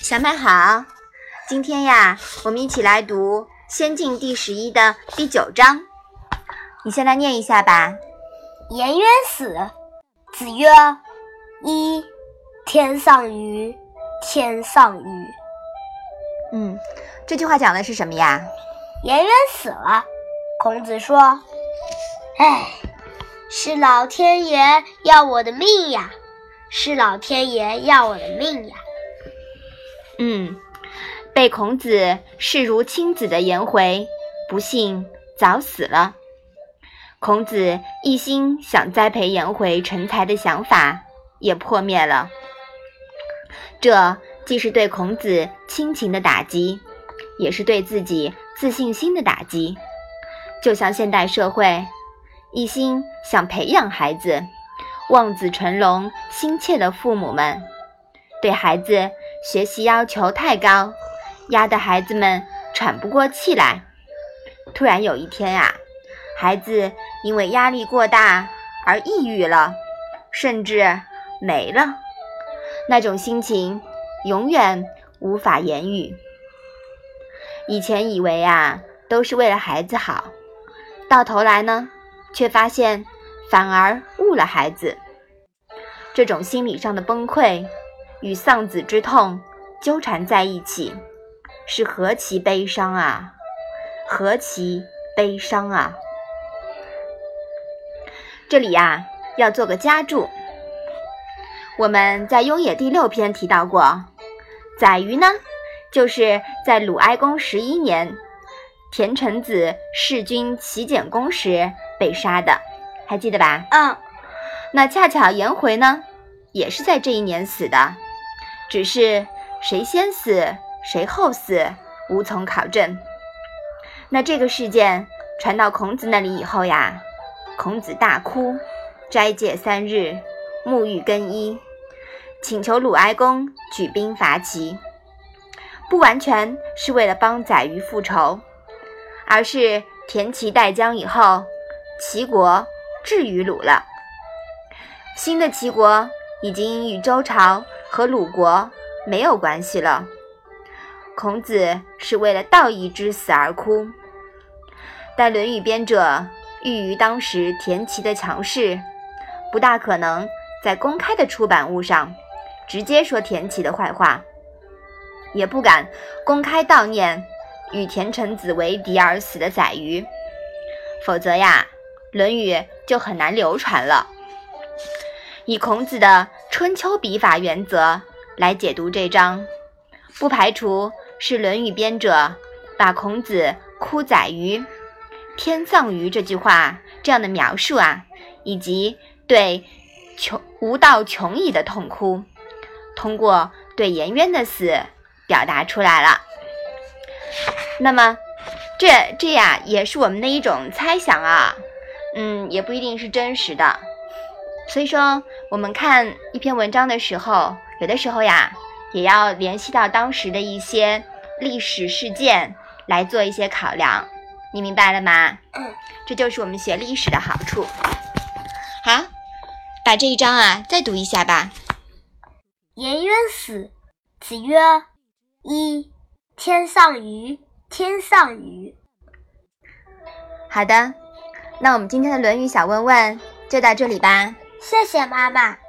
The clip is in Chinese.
小麦好，今天呀，我们一起来读《仙境》第十一的第九章。你先来念一下吧。颜渊死，子曰：“一，天上鱼，天上鱼。”嗯，这句话讲的是什么呀？颜渊死了，孔子说：“哎，是老天爷要我的命呀，是老天爷要我的命呀。”嗯，被孔子视如亲子的颜回，不幸早死了。孔子一心想栽培颜回成才的想法也破灭了。这既是对孔子亲情的打击，也是对自己自信心的打击。就像现代社会一心想培养孩子、望子成龙心切的父母们，对孩子。学习要求太高，压得孩子们喘不过气来。突然有一天呀，孩子因为压力过大而抑郁了，甚至没了。那种心情永远无法言语。以前以为啊，都是为了孩子好，到头来呢，却发现反而误了孩子。这种心理上的崩溃。与丧子之痛纠缠在一起，是何其悲伤啊！何其悲伤啊！这里呀，要做个加注。我们在《雍也》第六篇提到过，宰予呢，就是在鲁哀公十一年，田成子弑君齐简公时被杀的，还记得吧？嗯。那恰巧颜回呢，也是在这一年死的。只是谁先死，谁后死，无从考证。那这个事件传到孔子那里以后呀，孔子大哭，斋戒三日，沐浴更衣，请求鲁哀公举兵伐齐。不完全是为了帮宰予复仇，而是田齐代姜以后，齐国至于鲁了。新的齐国已经与周朝。和鲁国没有关系了。孔子是为了道义之死而哭，但《论语》编者欲于当时田齐的强势，不大可能在公开的出版物上直接说田齐的坏话，也不敢公开悼念与田成子为敌而死的宰予，否则呀，《论语》就很难流传了。以孔子的春秋笔法原则来解读这章，不排除是《论语》编者把孔子“哭宰于天葬于”这句话这样的描述啊，以及对穷无道穷矣的痛哭，通过对颜渊的死表达出来了。那么，这这呀也是我们的一种猜想啊，嗯，也不一定是真实的。所以说，我们看一篇文章的时候，有的时候呀，也要联系到当时的一些历史事件来做一些考量。你明白了吗？嗯，这就是我们学历史的好处。好，把这一章啊再读一下吧。颜渊死，子曰：“一，天上鱼，天上鱼。”好的，那我们今天的《论语》小问问就到这里吧。谢谢妈妈。